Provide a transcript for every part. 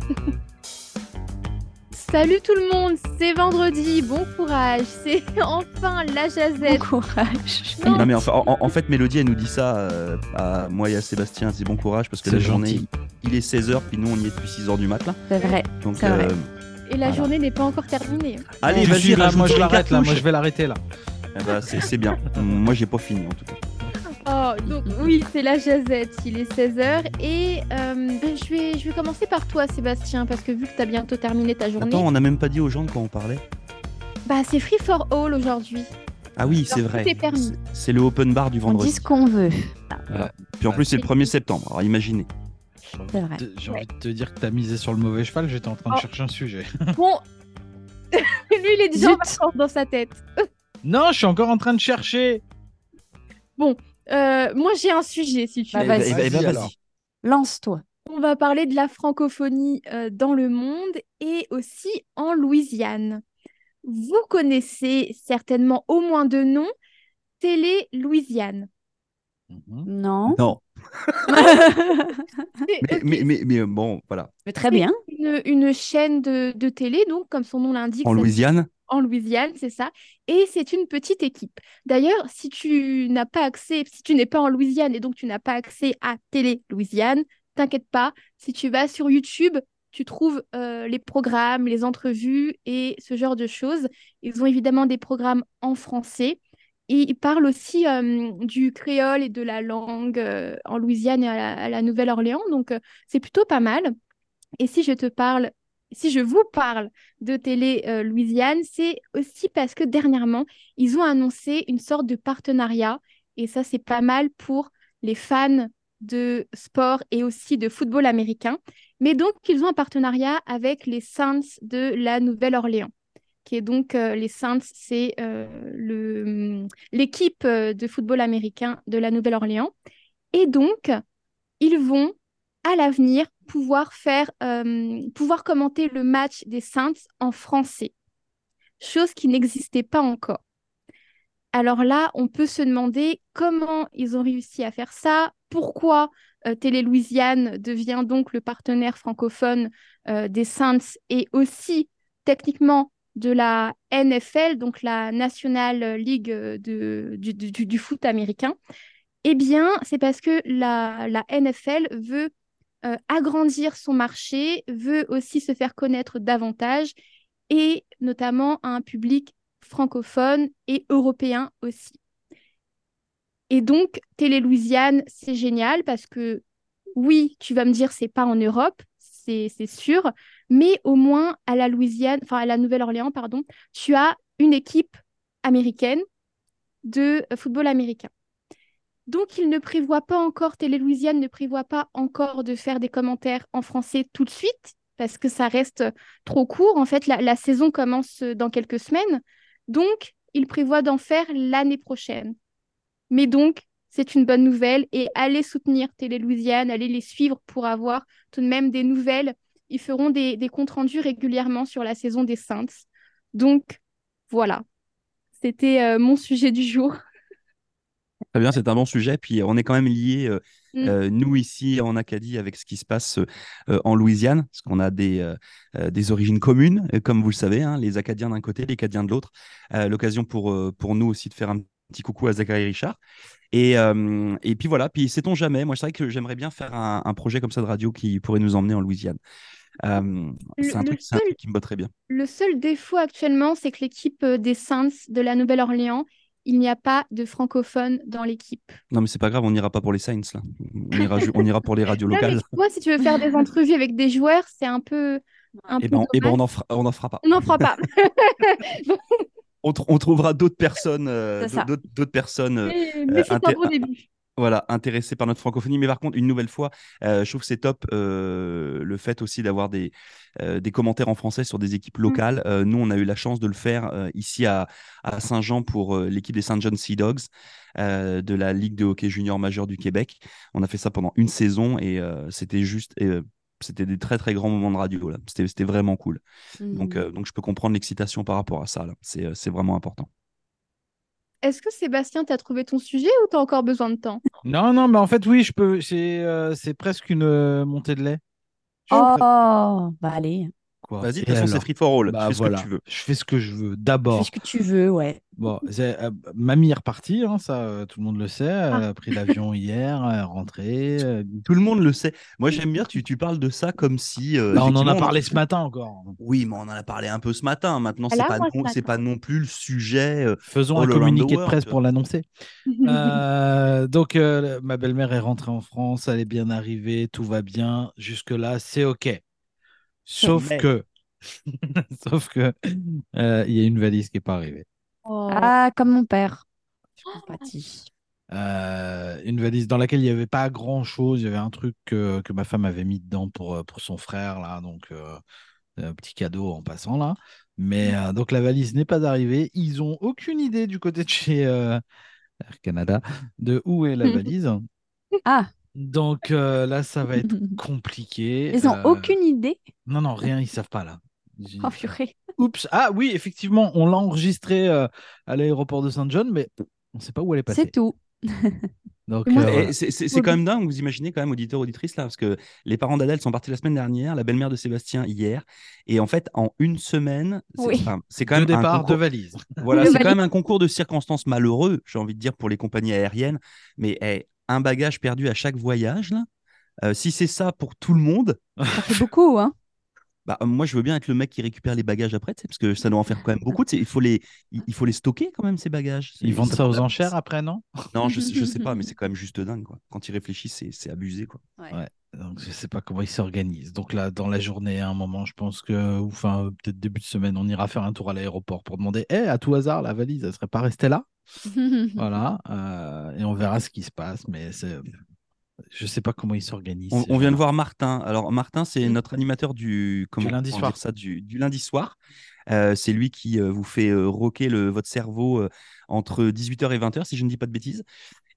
Salut tout le monde, c'est vendredi, bon courage, c'est enfin la jazette. Bon courage. Non. Non mais enfin, en, en fait Mélodie elle nous dit ça euh, à moi et à Sébastien, c'est bon courage parce que la journée gentil. il est 16h puis nous on y est depuis 6h du matin. C'est vrai. Donc C'est vrai. euh, Et la Voilà. journée n'est pas encore terminée. allez je vas-y moi je l'arrête là, moi je vais l'arrêter là. Eh ben, c'est c'est bien. moi j'ai pas fini en tout cas. Oh, donc oui, c'est la jazette, il est 16h et euh, ben, je, vais, je vais commencer par toi Sébastien parce que vu que tu as bientôt terminé ta journée, Attends, on n'a même pas dit aux gens de quoi on parlait. bah c'est free for all aujourd'hui. Ah oui, c'est vrai. C'est- le open bar du On vendredi. dit ce qu'on veut. Puis en plus c'est le 1er septembre. Alors imaginez. C'est vrai. J'ai envie de te dire que t'as misé sur le mauvais cheval, j'étais en train de Oh. chercher un sujet. Bon, lui il est déjà en dans sa tête. Non, je suis encore en train de chercher. Euh, moi j'ai un sujet si tu Bah, veux. vas-y. Eh ben, eh ben, Vas-y, vas-y. alors. Lance-toi. On va parler de la francophonie euh, dans le monde et aussi en Louisiane. Vous connaissez certainement au moins deux noms, Télé Louisiane. Mhm. Non. Non. Mais, ok, mais, mais, mais, bon, voilà. Mais très bien. une, une chaîne de, de télé, donc comme son nom l'indique, En Louisiane, en Louisiane, c'est ça. Et c'est une petite équipe. D'ailleurs, si tu n'as pas accès, si tu n'es pas en Louisiane et donc tu n'as pas accès à Télé Louisiane, t'inquiète pas, si tu vas sur YouTube, tu trouves euh, les programmes, les entrevues et ce genre de choses. Ils ont évidemment des programmes en français. Et ils parlent aussi euh, du créole et de la langue euh, en Louisiane et à la, Nouvelle-Orléans. Donc, c'est plutôt pas mal. Et si je te parle, si je vous parle de Télé euh, Louisiane, c'est aussi parce que dernièrement, ils ont annoncé une sorte de partenariat. Et ça, c'est pas mal pour les fans de sport et aussi de football américain. Mais donc, ils ont un partenariat avec les Saints de la Nouvelle-Orléans, qui est donc euh, les Saints, c'est euh, le- l'équipe de football américain de la Nouvelle-Orléans. Et donc, ils vont à l'avenir pouvoir faire, euh, pouvoir commenter le match des Saints en français, chose qui n'existait pas encore. Alors là, on peut se demander comment ils ont réussi à faire ça, pourquoi euh, Télé Louisiane devient donc le partenaire francophone euh, des Saints et aussi techniquement de la NFL, donc la National League de- du, du- du foot américain. Eh bien, c'est parce que la, la NFL veut euh, agrandir son marché, veut aussi se faire connaître davantage et notamment à un public francophone et européen aussi. Et donc, Télé Louisiane, c'est génial parce que oui, tu vas me dire, c'est pas en Europe, c'est sûr, mais au moins à la Louisiane, enfin à la Nouvelle-Orléans, pardon, tu as une équipe américaine de football américain. Donc, il ne prévoit pas encore, Télé Louisiane ne prévoit pas encore de faire des commentaires en français tout de suite, parce que ça reste trop court. En fait, la, saison commence dans quelques semaines. Donc, il prévoit d'en faire l'année prochaine. Mais donc, c'est une bonne nouvelle. Et allez soutenir Télé Louisiane, allez les suivre pour avoir tout de même des nouvelles. Ils feront des, des comptes rendus régulièrement sur la saison des Saints. Donc, voilà. C'était euh, mon sujet du jour. Très bien, c'est un bon sujet. Puis on est quand même liés, euh, Mm. euh, nous ici en Acadie, avec ce qui se passe euh, en Louisiane, parce qu'on a des, euh, euh, des origines communes, euh, comme vous le savez, hein, les Acadiens d'un côté, les Acadiens de l'autre. Euh, L'occasion pour, euh, pour nous aussi de faire un petit coucou à Zachary Richard. Et, euh, et puis voilà, puis sait-on jamais, moi c'est vrai que j'aimerais bien faire un, un projet comme ça de radio qui pourrait nous emmener en Louisiane. Euh, c'est un, un truc qui me botterait bien. Le seul défaut actuellement, c'est que l'équipe euh, des Saints de la Nouvelle-Orléans, il n'y a pas de francophones dans l'équipe. Non mais c'est pas grave, on n'ira pas pour les Saints là. On ira, ju- on ira pour les radios locales. vois, si tu veux faire des entrevues avec des joueurs, c'est un peu, un Et peu ben, on- eh ben, on n'en fera, on n'en fera pas. On n'en fera pas. On, tr- on trouvera d'autres personnes, euh, d'autres personnes euh, Mais, mais c'est inté- début. Voilà, intéressées par notre francophonie. Mais par contre, une nouvelle fois, euh, je trouve que c'est top euh, le fait aussi d'avoir des, euh, des commentaires en français sur des équipes locales. Euh, nous, on a eu la chance de le faire euh, ici à, à Saint-Jean pour euh, l'équipe des Saint John Sea Dogs euh, de la Ligue de hockey junior majeur du Québec. On a fait ça pendant une saison et euh, c'était juste. euh, c'était des très très grands moments de radio là. C'était c'était vraiment cool. Donc, Mhm. euh, donc je peux comprendre l'excitation par rapport à ça c'est vraiment important. Est-ce que Sébastien, tu as trouvé ton sujet ou tu as encore besoin de temps? Non, non, mais en fait, oui, je peux. C'est euh, c'est presque une euh, montée de lait. Oh, bah allez, quoi Vas-y, de toute façon, c'est free for all. Bah tu fais ce voilà, que tu veux. je fais ce que je veux. fais D'abord, ce que tu veux, ouais. bon, euh, mamie est repartie, hein, ça, euh, tout le monde le sait. Elle Ah. a pris l'avion hier, elle est rentrée. euh, Tout le monde le sait. Moi, j'aime bien que tu, tu parles de ça comme si. euh, bah, on en a parlé ce matin encore. Oui, mais on en a parlé un peu ce matin. Maintenant, c'est pas, ce non- pas non plus le sujet. euh, Faisons un communiqué de presse pour l'annoncer. Euh, donc, euh, ma belle-mère est rentrée en France, elle est bien arrivée, tout va bien. Jusque-là, c'est OK. Sauf Mais- que, sauf que, euh, il y a une valise qui n'est pas arrivée. Oh. Ah, comme mon père. Je. Euh, une valise dans laquelle il n'y avait pas grand-chose. Il y avait un truc que, que ma femme avait mis dedans pour, euh, pour son frère, là. Donc, euh, un petit cadeau en passant, là. Mais euh, donc, la valise n'est pas arrivée. Ils ont aucune idée du côté de chez euh, Air Canada de où est la valise. Ah, Donc, euh, là, ça va être compliqué. ils ont Euh, aucune idée? Non, non, rien, ils savent pas, là. Oh, purée. Oups. Ah oui, effectivement, on l'a enregistré euh, à l'aéroport de Saint John, mais on ne sait pas où elle est passée. C'est tout. Donc, euh, voilà. C'est c'est- c'est quand même dingue, vous imaginez quand même, auditeur, auditrice, là, parce que les parents d'Adèle sont partis la semaine dernière, la belle-mère de Sébastien hier, et en fait, en une semaine, c'est Oui. enfin, quand Deux même un départs, deux concours, valises. voilà, Deux c'est quand même un concours de circonstances malheureux, j'ai envie de dire, pour les compagnies aériennes, mais eh, un bagage perdu à chaque voyage, là, euh, si c'est ça pour tout le monde, Ça fait beaucoup, hein. bah, moi, je veux bien être le mec qui récupère les bagages après, parce que ça doit en faire quand même beaucoup. Il faut les, il il faut les stocker quand même ces bagages. Ils vendent ça aux enchères après, non? Non, je, sais- je sais pas, mais c'est quand même juste dingue, quoi. Quand ils réfléchissent, c'est c'est abusé, quoi. Donc, je sais pas comment ils s'organisent. Donc là, dans la journée, à un moment, je pense que, ou enfin, peut-être début de semaine, on ira faire un tour à l'aéroport pour demander, Eh, à tout hasard, la valise, elle serait pas restée là? Voilà. euh, et on verra ce qui se passe. Mais c'est, je sais pas comment ils s'organisent. On, vient de voir Martin. Alors, Martin, c'est notre animateur du, comment, lundi comment soir. dire ça, du, du lundi soir. Euh, c'est lui qui euh, vous fait euh, rocker le, votre cerveau euh, entre 18h et 20h, si je ne dis pas de bêtises.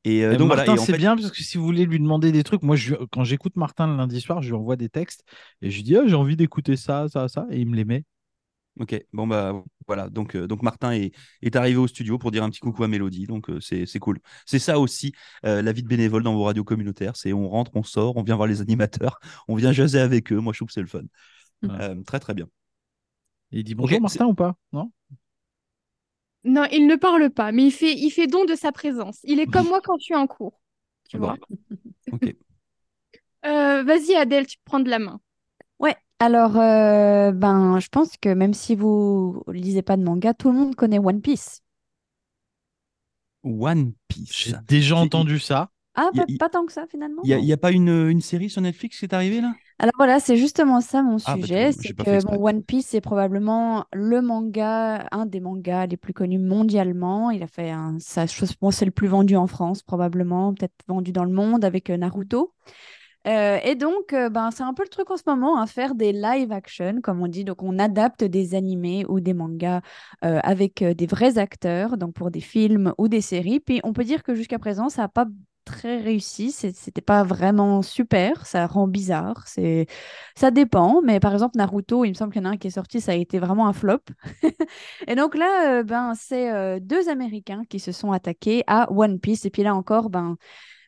Et euh, Et donc Martin, voilà. C'est fait, bien parce que si vous voulez lui demander des trucs, moi, je, quand j'écoute Martin le lundi soir, je lui envoie des textes et je lui dis, Ah, j'ai envie d'écouter ça, ça, ça, et il me les met. Ok, bon bah voilà, donc, euh, donc Martin est, est arrivé au studio pour dire un petit coucou à Mélodie, donc euh, c'est cool. C'est ça aussi euh, la vie de bénévole dans vos radios communautaires, c'est on rentre, on sort, on vient voir les animateurs, on vient jaser avec eux, moi je trouve que c'est le fun. Très très bien. Et il dit bonjour Martin ou pas? Non? Non, il ne parle pas, mais il fait, il fait don de sa présence. Il est comme moi quand je suis en cours. Tu Bon. vois. Ok. Euh, vas-y, Adèle, tu prends de la main. Ouais, alors, euh, ben, je pense que même si vous lisez pas de manga, tout le monde connaît One Piece. One Piece. J'ai déjà entendu ça. Ah, Y a- pas, tant que ça, finalement? Il n'y a, pas une, une série sur Netflix qui est arrivée là? Alors voilà, c'est justement ça mon Ah, bah, tu sujet, vois, c'est j'ai pas fait que exprès. bon, One Piece est probablement le manga, un des mangas les plus connus mondialement. Il a fait un, ça, je pense, c'est le plus vendu en France probablement, peut-être vendu dans le monde avec euh, Naruto. Euh, et donc, euh, ben, c'est un peu le truc en ce moment, à faire des live action, comme on dit. Donc, on adapte des animés ou des mangas euh, avec euh, des vrais acteurs, donc pour des films ou des séries. Puis, on peut dire que jusqu'à présent, ça n'a pas très réussi. C'était pas vraiment super. Ça rend bizarre. C'est, ça dépend. Mais par exemple, Naruto, il me semble qu'il y en a un qui est sorti, ça a été vraiment un flop. Et donc là, euh, ben, c'est euh, deux Américains qui se sont attaqués à One Piece. Et puis là encore, ben,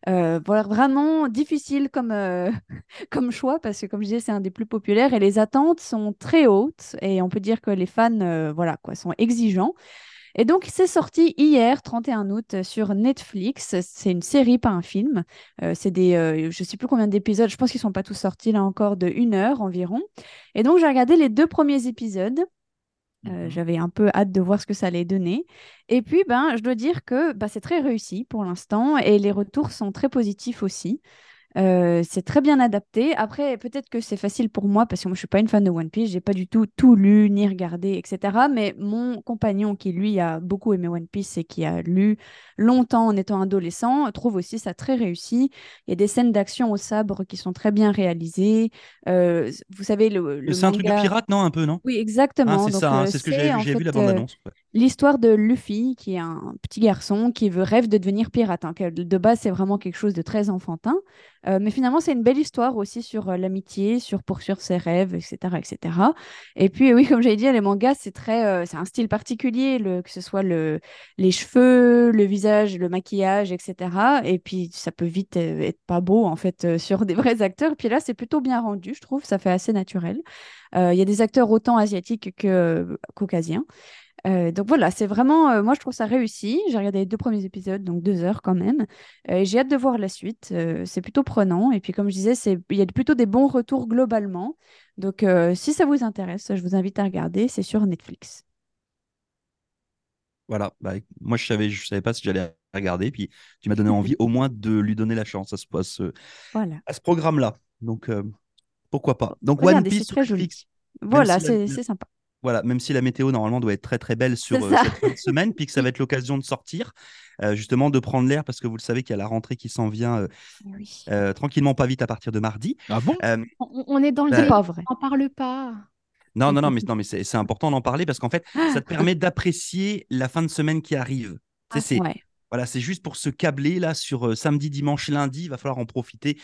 euh, vraiment difficile comme, comme choix parce que, comme je disais, c'est un des plus populaires et les attentes sont très hautes et on peut dire que les fans voilà, quoi, sont exigeants. Et donc, c'est sorti hier, 31 août, sur Netflix. C'est une série, pas un film. Euh, c'est des, euh, je sais plus combien d'épisodes, je pense qu'ils sont pas tous sortis là encore, de une heure environ. Et donc, j'ai regardé les deux premiers épisodes. Euh, Mhm. J'avais un peu hâte de voir ce que ça allait donner. Et puis, ben, je dois dire que bah, c'est très réussi pour l'instant et les retours sont très positifs aussi. Euh, c'est très bien adapté. Après, peut-être que c'est facile pour moi parce que moi, je suis pas une fan de One Piece. J'ai pas du tout tout lu ni regardé, etc. Mais mon compagnon, qui lui a beaucoup aimé One Piece et qui a lu longtemps en étant adolescent, trouve aussi ça très réussi. Il y a des scènes d'action au sabre qui sont très bien réalisées. Euh, vous savez, le, le C'est un truc de pirate, non Un peu, non? Oui, Ah, exactement. c'est ça, hein, euh, c'est ce que en j'ai vu la bande-annonce. ouais. L'histoire de Luffy, qui est un petit garçon qui veut rêve de devenir pirate. hein, de base, c'est vraiment quelque chose de très enfantin. Euh, mais finalement, c'est une belle histoire aussi sur euh, l'amitié, sur poursuivre ses rêves, etc., etc. Et puis, oui, comme j'avais dit, les mangas, c'est très, euh, c'est un style particulier, que ce soit le, les cheveux, le visage, le maquillage, etc. Et puis, ça peut vite être pas beau, en fait, sur des vrais acteurs. Puis là, c'est plutôt bien rendu, je trouve. Ça fait assez naturel. Il y a des acteurs autant asiatiques que caucasiens. Euh, donc voilà, c'est vraiment, euh, moi je trouve ça réussi. J'ai regardé les deux premiers épisodes, donc deux heures quand même. Euh, j'ai hâte de voir la suite. c'est plutôt prenant. Et puis comme je disais, c'est, il y a plutôt des bons retours globalement. Donc si ça vous intéresse, je vous invite à regarder. C'est sur Netflix. Voilà, bah, moi je savais, je savais pas si j'allais regarder, puis tu m'as donné envie au moins de lui donner la chance à ce, à ce, voilà. à ce programme-là. Donc pourquoi pas. Donc One Piece sur Netflix. Voilà, c'est sympa. Voilà, même si la météo normalement doit être très très belle sur euh, cette semaine, puis que ça va être l'occasion de sortir, euh, justement de prendre l'air parce que vous le savez qu'il y a la rentrée qui s'en vient euh, tranquillement, pas vite à partir de mardi. Ah bon? On, est dans le pas vrai. On parle pas. Non, non, non, mais, non, mais c'est important d'en parler parce qu'en fait, ça te permet d'apprécier la fin de semaine qui arrive. Ah, c'est voilà, c'est juste pour se câbler là sur samedi, dimanche, lundi. Il va falloir en profiter,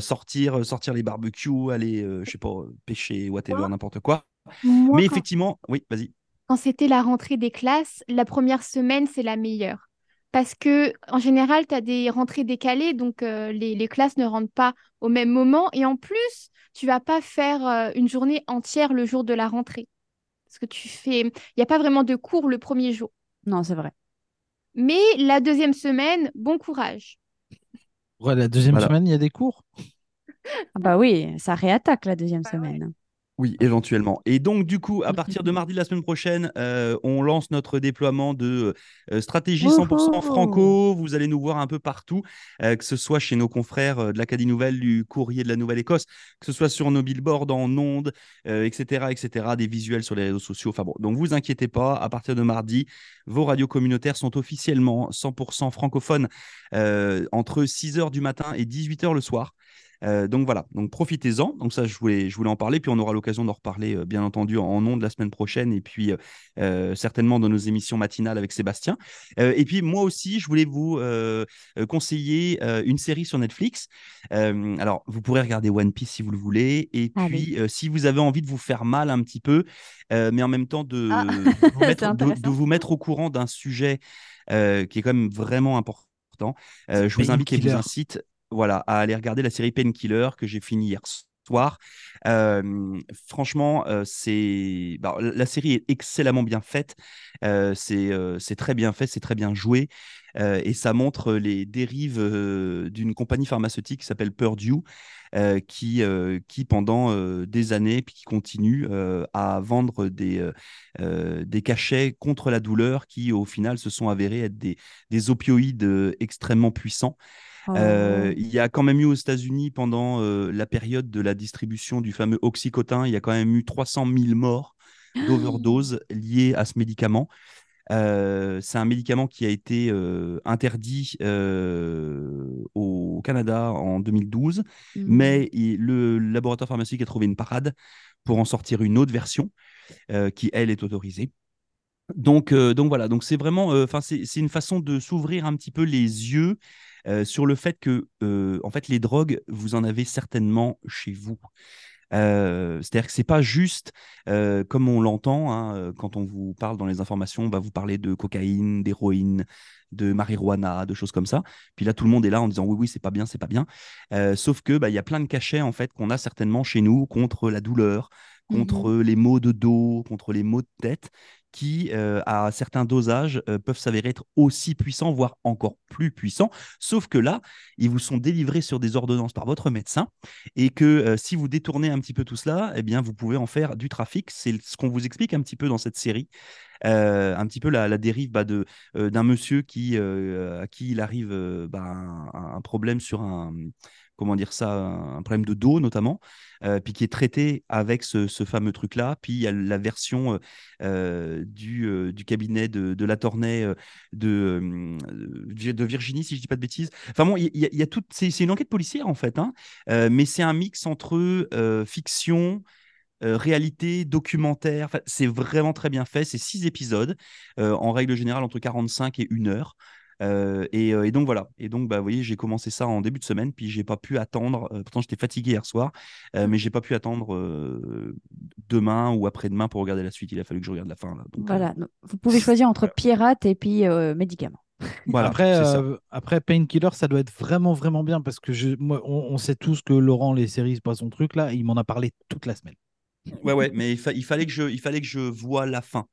sortir, sortir les barbecues, aller, je sais pas, pêcher, whatever, n'importe quoi. Mais effectivement, oui, vas-y. Quand c'était la rentrée des classes, la première semaine, c'est la meilleure. Parce que en général, tu as des rentrées décalées, donc euh, les, classes ne rentrent pas au même moment. Et en plus, tu vas pas faire euh, une journée entière le jour de la rentrée. Parce que tu fais. Il n'y a pas vraiment de cours le premier jour. Non, c'est vrai. Mais la deuxième semaine, bon courage. Ouais, la deuxième semaine, il y a des cours? Ah Bah oui, ça réattaque la deuxième bah semaine. Oui, éventuellement. Et donc, du coup, à partir de mardi de la semaine prochaine, euh, on lance notre déploiement de euh, stratégie 100% franco. Vous allez nous voir un peu partout, euh, que ce soit chez nos confrères de l'Acadie Nouvelle, du Courrier de la Nouvelle-Écosse, que ce soit sur nos billboards en ondes, etc., etc., des visuels sur les réseaux sociaux. Enfin bon, donc vous inquiétez pas, à partir de mardi, vos radios communautaires sont officiellement 100% francophones entre 6h du matin et 18h le soir. Euh, donc voilà, donc profitez-en. Donc ça, je voulais, je voulais en parler, puis on aura l'occasion d'en reparler, euh, bien entendu, en, nom de la semaine prochaine, et puis euh, certainement dans nos émissions matinales avec Sébastien. et puis moi aussi, je voulais vous conseiller une série sur Netflix. alors, vous pourrez regarder One Piece si vous le voulez, et puis si vous avez envie de vous faire mal un petit peu, mais en même temps de, ah. vous, mettre, de, vous mettre au courant d'un sujet qui est quand même vraiment important. je vous invite et vous incite voilà, à aller regarder la série Painkiller que j'ai fini hier soir. franchement, c'est bah, la série est excellemment bien faite. c'est très bien fait, c'est très bien joué. et ça montre les dérives d'une compagnie pharmaceutique qui s'appelle Purdue, qui, qui pendant des années, puis qui continue à vendre des, des cachets contre la douleur qui, au final, se sont avérés être des, des opioïdes extrêmement puissants. Euh, oh. il y a quand même eu aux États-Unis pendant euh, la période de la distribution du fameux oxycotin, il y a quand même eu 300 000 morts d'overdose liées à ce médicament. Euh, c'est un médicament qui a été interdit au Canada en 2012, mmh. mais le laboratoire pharmaceutique a trouvé une parade pour en sortir une autre version qui, elle, est autorisée. Donc, donc voilà, donc c'est vraiment, enfin c'est une façon de s'ouvrir un petit peu les yeux euh, sur le fait que, euh, en fait, les drogues, vous en avez certainement chez vous. Euh, c'est-à-dire que c'est pas juste comme on l'entend hein, quand on vous parle dans les informations, on va vous parler de cocaïne, d'héroïne, de marijuana, de choses comme ça. Puis là, tout le monde est là en disant oui, oui, c'est pas bien, c'est pas bien. sauf que bah, il y a plein de cachets en fait qu'on a certainement chez nous contre la douleur, contre mmh les maux de dos, contre les maux de tête, qui, euh, à certains dosages, euh, peuvent s'avérer être aussi puissants, voire encore plus puissants. Sauf que là, ils vous sont délivrés sur des ordonnances par votre médecin et que euh, si vous détournez un petit peu tout cela, eh bien, vous pouvez en faire du trafic. C'est ce qu'on vous explique un petit peu dans cette série. un petit peu la, dérive bah, de d'un monsieur qui à qui il arrive bah, un, problème sur un comment dire ça, un problème de dos notamment, euh, puis qui est traité avec ce, fameux truc-là. Puis il y a la version euh, euh, du, cabinet de, de la Tournai de, Virginie, si je dis pas de bêtises. Enfin bon, il y, a, tout. C'est une enquête policière en fait, hein, mais c'est un mix entre fiction. réalité, documentaire, c'est vraiment très bien fait. C'est six épisodes, en règle générale entre 45 et 1 heure. Euh, et, euh, et donc voilà. Et donc, bah, vous voyez, j'ai commencé ça en début de semaine, puis j'ai pas pu attendre. euh, pourtant, j'étais fatigué hier soir, euh, mais j'ai pas pu attendre euh, demain ou après-demain pour regarder la suite. Il a fallu que je regarde la fin. Là. Donc, Voilà. Vous pouvez choisir entre pirate et puis euh, médicaments. voilà. après, euh, après Painkiller, ça doit être vraiment, vraiment bien parce que je, moi, on, on sait tous que Laurent, les séries, c'est pas son truc là. Il m'en a parlé toute la semaine. Ouais, ouais, mais il, fa- il fallait que je, il fallait que je vois la fin.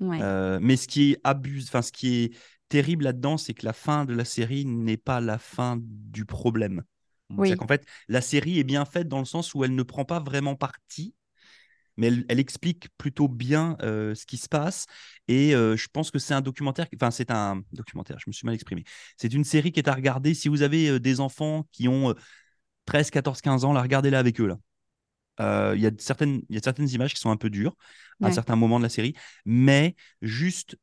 Ouais. Euh, mais ce qui est abuse, enfin ce qui est terrible là-dedans, c'est que la fin de la série n'est pas la fin du problème. Oui. C'est qu'en fait, la série est bien faite dans le sens où elle ne prend pas vraiment parti, mais elle, elle explique plutôt bien euh, ce qui se passe. Et euh, je pense que c'est un documentaire, enfin c'est un documentaire, je me suis mal exprimé. C'est une série qui est à regarder. Si vous avez euh, des enfants qui ont euh, 13, 14, 15 ans, la regardez-la avec eux là. Euh, Il y, a certaines- il y a certaines images qui sont un peu dures à certains moments de la série, mais juste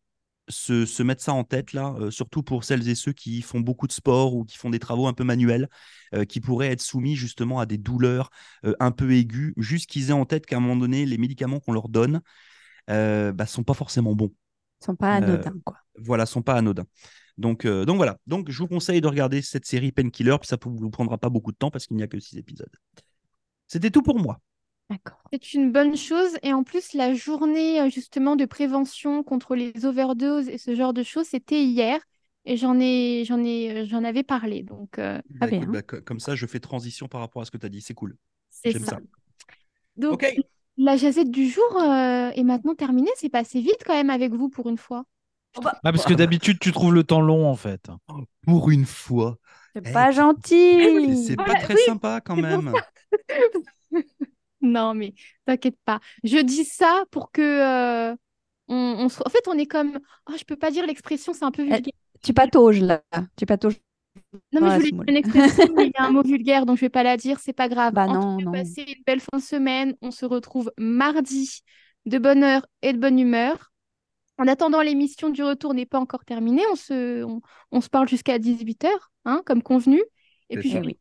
se, se mettre ça en tête là, euh, surtout pour celles et ceux qui font beaucoup de sport ou qui font des travaux un peu manuels, euh, qui pourraient être soumis justement à des douleurs euh, un peu aiguës, juste qu'ils aient en tête qu'à un moment donné, les médicaments qu'on leur donne euh, bah, sont pas forcément bons. Ils sont pas anodins, quoi. Voilà, sont pas anodins. Donc, donc voilà. Donc je vous conseille de regarder cette série Painkiller, puis ça ne vous prendra pas beaucoup de temps parce qu'il n'y a que six épisodes. C'était tout pour moi. D'accord. C'est une bonne chose. Et en plus, la journée euh, justement de prévention contre les overdoses et ce genre de choses, c'était hier. Et j'en ai, j'en ai, euh, j'en avais parlé. Donc, euh, Bah, bien. écoute, bah, co- comme ça, je fais transition par rapport à ce que tu as dit. C'est cool. c'est J'aime ça. ça. Donc, la jazette du jour euh, est maintenant terminée. C'est passé vite quand même avec vous pour une fois. Ah, parce que d'habitude, tu trouves le temps long en fait. Pour une fois. C'est Eh, pas gentil. c'est pas très oui, sympa quand même. Non, mais t'inquiète pas. Je dis ça pour que euh, on, En fait, on est comme. Oh, je peux pas dire l'expression, c'est un peu Eh, vulgaire. Tu patauges là. Tu patauges. Non, mais je voulais dire une expression, mais il y a un mot vulgaire, donc je vais pas la dire, c'est pas grave. Bah non, non. passez une belle fin de semaine. On se retrouve mardi de bonne heure et de bonne humeur. En attendant, l'émission du retour n'est pas encore terminée. On se, on, on se parle jusqu'à 18h, hein, comme convenu. Et puis, je vais oui.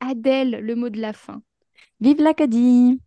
Adèle le mot de la fin. Vive l'Acadie.